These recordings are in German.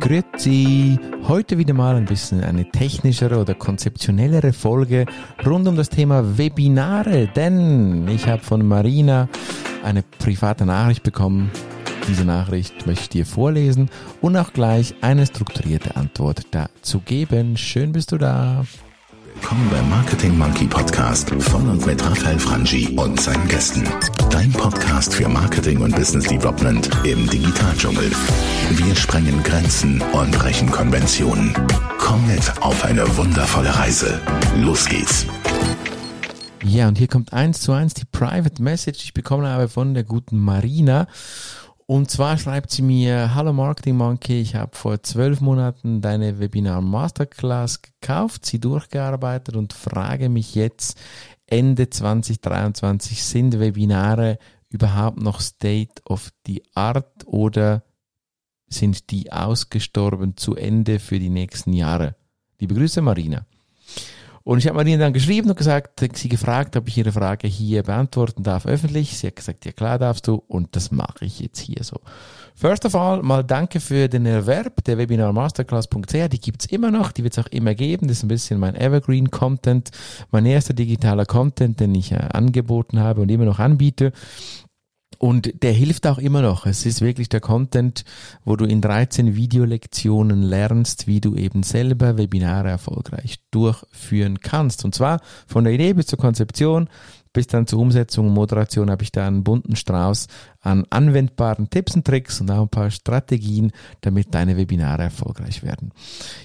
Grüezi! Heute wieder mal ein bisschen eine technischere oder konzeptionellere Folge rund um das Thema Webinare, denn ich habe von Marina eine private Nachricht bekommen. Diese Nachricht möchte ich dir vorlesen und auch gleich eine strukturierte Antwort dazu geben. Schön bist du da. Willkommen beim Marketing Monkey Podcast von und mit Raphael Frangi und seinen Gästen. Dein Podcast für Marketing und Business Development im Digitaldschungel. Wir sprengen Grenzen und brechen Konventionen. Komm mit auf eine wundervolle Reise. Los geht's. Ja, und hier kommt eins zu eins die Private Message, die ich bekommen habe von der guten Marina. Und zwar schreibt sie mir, Hallo Marketing Monkey, ich habe vor zwölf Monaten deine Webinar Masterclass gekauft, sie durchgearbeitet und frage mich jetzt, Ende 2023, sind Webinare überhaupt noch State of the Art oder sind die ausgestorben zu Ende für die nächsten Jahre? Liebe Grüße, Marina. Und ich habe Marina dann geschrieben und gesagt, sie gefragt, ob ich ihre Frage hier beantworten darf öffentlich. Sie hat gesagt, ja klar darfst du und das mache ich jetzt hier so. First of all, mal danke für den Erwerb der webinarmasterclass.ch. Die gibt's immer noch, die wird's auch immer geben. Das ist ein bisschen mein Evergreen Content, mein erster digitaler Content, den ich äh, angeboten habe und immer noch anbiete. Und der hilft auch immer noch. Es ist wirklich der Content, wo du in 13 Videolektionen lernst, wie du eben selber Webinare erfolgreich durchführen kannst. Und zwar von der Idee bis zur Konzeption, bis dann zur Umsetzung und Moderation habe ich da einen bunten Strauß an anwendbaren Tipps und Tricks und auch ein paar Strategien, damit deine Webinare erfolgreich werden.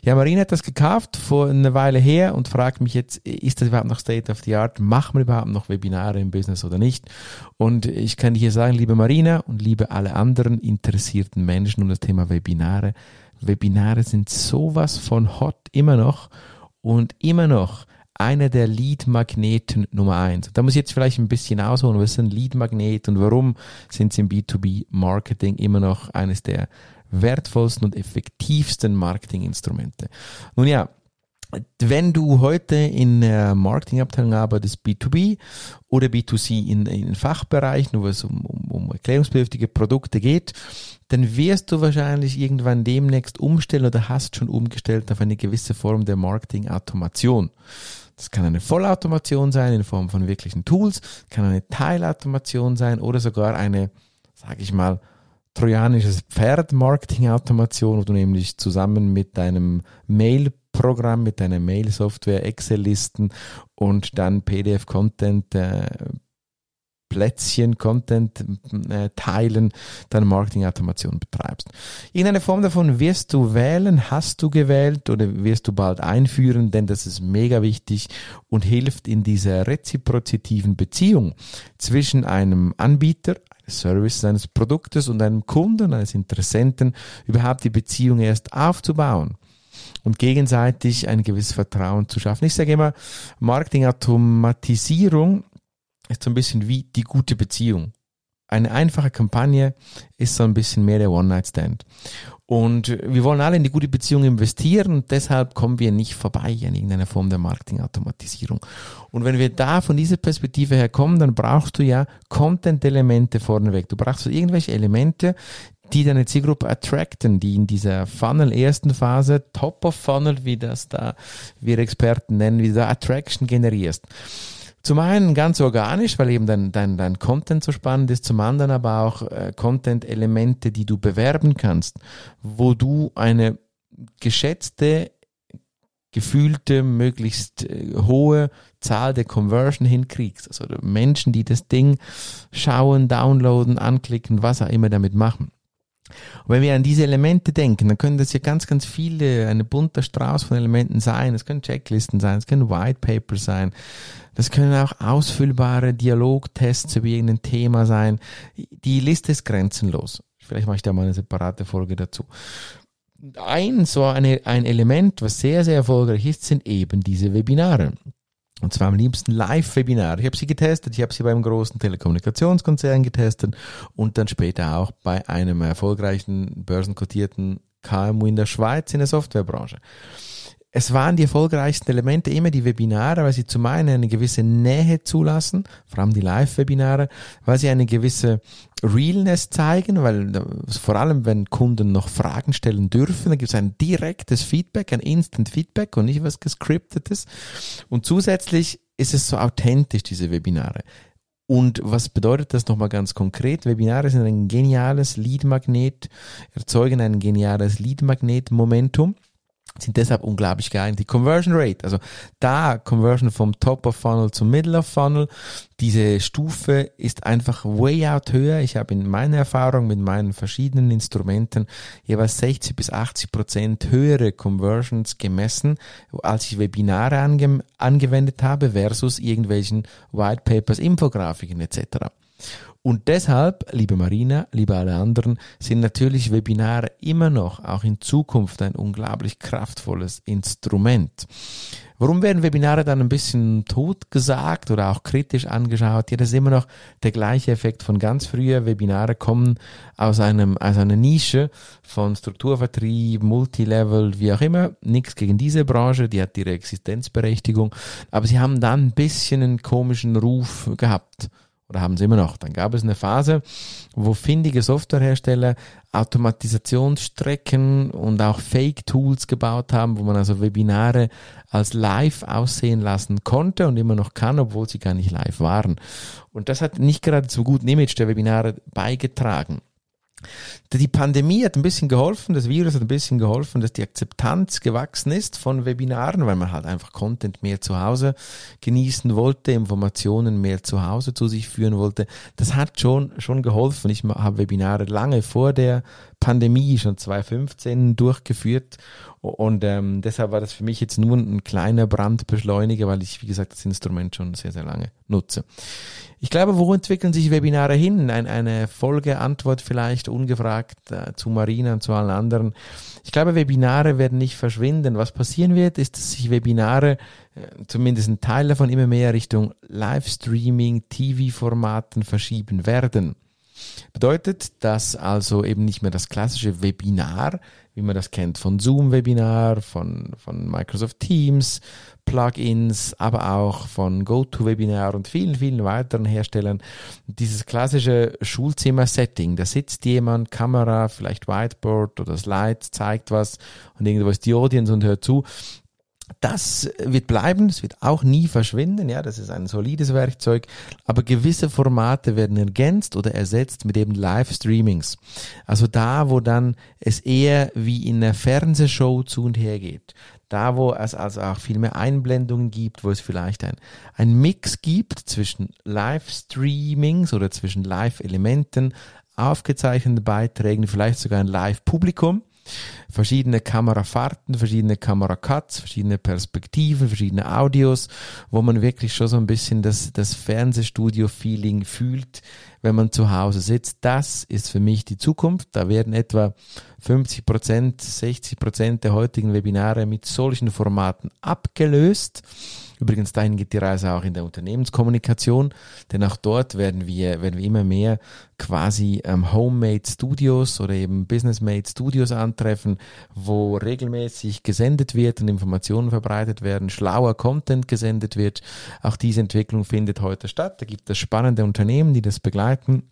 Ja, Marina hat das gekauft vor einer Weile her und fragt mich jetzt, ist das überhaupt noch State of the Art? Machen wir überhaupt noch Webinare im Business oder nicht? Und ich kann dir hier sagen, liebe Marina und liebe alle anderen interessierten Menschen um das Thema Webinare, Webinare sind sowas von hot immer noch und immer noch einer der Lead-Magneten Nummer eins. Da muss ich jetzt vielleicht ein bisschen ausholen, was ist ein Lead-Magnet und warum sind sie im B2B-Marketing immer noch eines der wertvollsten und effektivsten Marketinginstrumente. Nun ja, wenn du heute in der Marketingabteilung arbeitest, B2B oder B2C in, in Fachbereichen, wo es um, um, um erklärungsbedürftige Produkte geht, dann wirst du wahrscheinlich irgendwann demnächst umstellen oder hast schon umgestellt auf eine gewisse Form der Marketing-Automation. Das kann eine Vollautomation sein in Form von wirklichen Tools, kann eine Teilautomation sein oder sogar eine, sage ich mal, trojanisches Pferd Marketing-Automation, wo du nämlich zusammen mit deinem Mail-Programm, mit deiner Mail-Software, Excel-Listen und dann PDF-Content äh, Plätzchen, Content äh, teilen, deine Marketing-Automation betreibst. Irgendeine Form davon wirst du wählen, hast du gewählt oder wirst du bald einführen, denn das ist mega wichtig und hilft in dieser reziprozitiven Beziehung zwischen einem Anbieter, eines Services, eines Produktes und einem Kunden, eines Interessenten überhaupt die Beziehung erst aufzubauen und gegenseitig ein gewisses Vertrauen zu schaffen. Ich sage immer, Marketing-Automatisierung ist so ein bisschen wie die gute Beziehung. Eine einfache Kampagne ist so ein bisschen mehr der One-Night-Stand. Und wir wollen alle in die gute Beziehung investieren deshalb kommen wir nicht vorbei an irgendeiner Form der Marketing-Automatisierung. Und wenn wir da von dieser Perspektive her kommen, dann brauchst du ja Content-Elemente vorneweg. Du brauchst irgendwelche Elemente, die deine Zielgruppe attracten, die in dieser Funnel ersten Phase, Top of Funnel, wie das da wir Experten nennen, wie du da Attraction generierst. Zum einen ganz organisch, weil eben dein, dein, dein Content so spannend ist, zum anderen aber auch äh, Content-Elemente, die du bewerben kannst, wo du eine geschätzte, gefühlte, möglichst äh, hohe Zahl der Conversion hinkriegst. Also Menschen, die das Ding schauen, downloaden, anklicken, was auch immer damit machen. Und wenn wir an diese Elemente denken, dann können das ja ganz, ganz viele, eine bunter Strauß von Elementen sein. Es können Checklisten sein, es können White Paper sein, das können auch ausfüllbare Dialogtests über irgendein Thema sein. Die Liste ist grenzenlos. Vielleicht mache ich da mal eine separate Folge dazu. Ein so eine, ein Element, was sehr, sehr erfolgreich ist, sind eben diese Webinare. Und zwar am liebsten Live-Webinare. Ich habe sie getestet, ich habe sie beim großen Telekommunikationskonzern getestet und dann später auch bei einem erfolgreichen börsenkotierten KMU in der Schweiz in der Softwarebranche. Es waren die erfolgreichsten Elemente immer die Webinare, weil sie zum einen eine gewisse Nähe zulassen, vor allem die Live-Webinare, weil sie eine gewisse Realness zeigen, weil vor allem wenn Kunden noch Fragen stellen dürfen, dann gibt es ein direktes Feedback, ein Instant Feedback und nicht was gescriptetes. Und zusätzlich ist es so authentisch, diese Webinare. Und was bedeutet das nochmal ganz konkret? Webinare sind ein geniales Lead-Magnet, erzeugen ein geniales Lead-Magnet-Momentum sind deshalb unglaublich geil. Die Conversion Rate, also da Conversion vom Top of Funnel zum Middle of Funnel, diese Stufe ist einfach way out höher. Ich habe in meiner Erfahrung mit meinen verschiedenen Instrumenten jeweils 60 bis 80 Prozent höhere Conversions gemessen, als ich Webinare ange angewendet habe versus irgendwelchen White Papers, Infografiken etc. Und deshalb, liebe Marina, liebe alle anderen, sind natürlich Webinare immer noch, auch in Zukunft, ein unglaublich kraftvolles Instrument. Warum werden Webinare dann ein bisschen tot gesagt oder auch kritisch angeschaut? Ja, das ist immer noch der gleiche Effekt von ganz früher. Webinare kommen aus einem, aus einer Nische von Strukturvertrieb, Multilevel, wie auch immer. Nichts gegen diese Branche, die hat ihre Existenzberechtigung. Aber sie haben dann ein bisschen einen komischen Ruf gehabt oder haben sie immer noch. Dann gab es eine Phase, wo findige Softwarehersteller Automatisationsstrecken und auch Fake-Tools gebaut haben, wo man also Webinare als live aussehen lassen konnte und immer noch kann, obwohl sie gar nicht live waren. Und das hat nicht gerade zum guten Image der Webinare beigetragen. Die Pandemie hat ein bisschen geholfen, das Virus hat ein bisschen geholfen, dass die Akzeptanz gewachsen ist von Webinaren, weil man halt einfach Content mehr zu Hause genießen wollte, Informationen mehr zu Hause zu sich führen wollte. Das hat schon, schon geholfen. Ich habe Webinare lange vor der Pandemie, schon 2015 durchgeführt und ähm, deshalb war das für mich jetzt nur ein kleiner Brandbeschleuniger, weil ich, wie gesagt, das Instrument schon sehr, sehr lange nutze. Ich glaube, wo entwickeln sich Webinare hin? Ein, eine Folgeantwort vielleicht ungefragt äh, zu Marina und zu allen anderen. Ich glaube, Webinare werden nicht verschwinden. Was passieren wird, ist, dass sich Webinare, äh, zumindest ein Teil davon, immer mehr Richtung Livestreaming, TV-Formaten verschieben werden. Bedeutet, dass also eben nicht mehr das klassische Webinar, wie man das kennt von Zoom-Webinar, von, von Microsoft Teams, Plugins, aber auch von GoToWebinar und vielen, vielen weiteren Herstellern. Dieses klassische Schulzimmer-Setting, da sitzt jemand, Kamera, vielleicht Whiteboard oder Slide, zeigt was und irgendwo ist die Audience und hört zu. Das wird bleiben, das wird auch nie verschwinden, ja, das ist ein solides Werkzeug, aber gewisse Formate werden ergänzt oder ersetzt mit eben Live-Streamings. Also da, wo dann es eher wie in einer Fernsehshow zu und her geht. Da, wo es also auch viel mehr Einblendungen gibt, wo es vielleicht ein, ein Mix gibt zwischen Live-Streamings oder zwischen Live-Elementen, aufgezeichneten Beiträgen, vielleicht sogar ein Live-Publikum verschiedene Kamerafahrten, verschiedene Kameracuts, verschiedene Perspektiven, verschiedene Audios, wo man wirklich schon so ein bisschen das, das Fernsehstudio-Feeling fühlt, wenn man zu Hause sitzt. Das ist für mich die Zukunft. Da werden etwa 50 Prozent, 60 Prozent der heutigen Webinare mit solchen Formaten abgelöst. Übrigens, dahin geht die Reise auch in der Unternehmenskommunikation, denn auch dort werden wir, werden wir immer mehr quasi ähm, Homemade Studios oder eben Business-Made Studios antreffen, wo regelmäßig gesendet wird und Informationen verbreitet werden, schlauer Content gesendet wird. Auch diese Entwicklung findet heute statt. Da gibt es spannende Unternehmen, die das begleiten.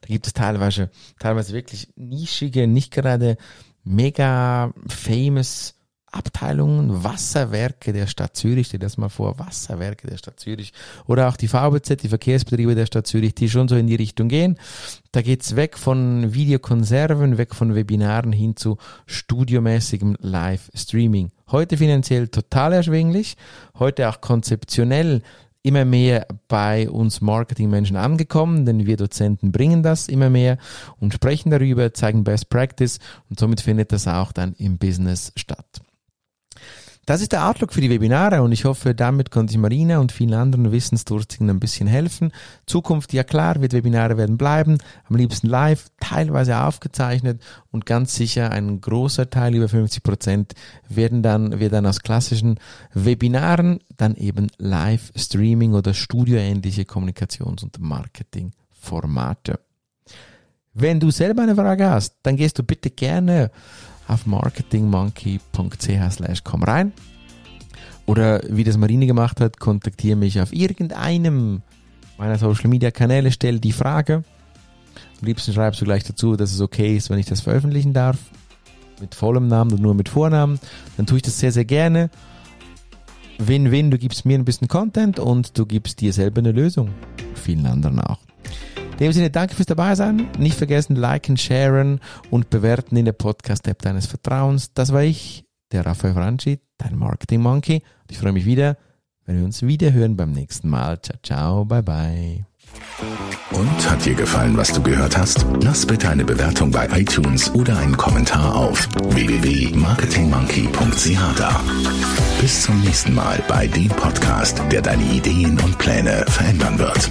Da gibt es teilweise, teilweise wirklich nischige, nicht gerade mega famous Abteilungen, Wasserwerke der Stadt Zürich, stell dir das mal vor, Wasserwerke der Stadt Zürich oder auch die VBZ, die Verkehrsbetriebe der Stadt Zürich, die schon so in die Richtung gehen. Da geht's weg von Videokonserven, weg von Webinaren hin zu studiomäßigem Live-Streaming. Heute finanziell total erschwinglich, heute auch konzeptionell immer mehr bei uns Marketingmenschen angekommen, denn wir Dozenten bringen das immer mehr und sprechen darüber, zeigen Best Practice und somit findet das auch dann im Business statt. Das ist der Outlook für die Webinare und ich hoffe, damit konnte ich Marina und vielen anderen Wissensdurstigen ein bisschen helfen. Zukunft, ja klar, wird Webinare werden bleiben, am liebsten live, teilweise aufgezeichnet und ganz sicher ein großer Teil, über 50 Prozent, werden dann, wird dann aus klassischen Webinaren dann eben Live-Streaming oder studioähnliche Kommunikations- und Marketingformate. Wenn du selber eine Frage hast, dann gehst du bitte gerne auf marketingmonkey.ch komm rein. Oder wie das Marine gemacht hat, kontaktiere mich auf irgendeinem meiner Social Media Kanäle, stell die Frage. Am liebsten schreibst du gleich dazu, dass es okay ist, wenn ich das veröffentlichen darf. Mit vollem Namen und nur mit Vornamen. Dann tue ich das sehr, sehr gerne. Win-win, du gibst mir ein bisschen Content und du gibst dir selber eine Lösung. Vielen anderen auch. In dem Sinne, danke fürs dabei sein. Nicht vergessen, liken, sharen und bewerten in der Podcast-App deines Vertrauens. Das war ich, der Raphael Franchi, dein Marketing Monkey. Ich freue mich wieder, wenn wir uns wieder hören beim nächsten Mal. Ciao, ciao, bye, bye. Und hat dir gefallen, was du gehört hast? Lass bitte eine Bewertung bei iTunes oder einen Kommentar auf www.marketingmonkey.ch da. Bis zum nächsten Mal bei dem Podcast, der deine Ideen und Pläne verändern wird.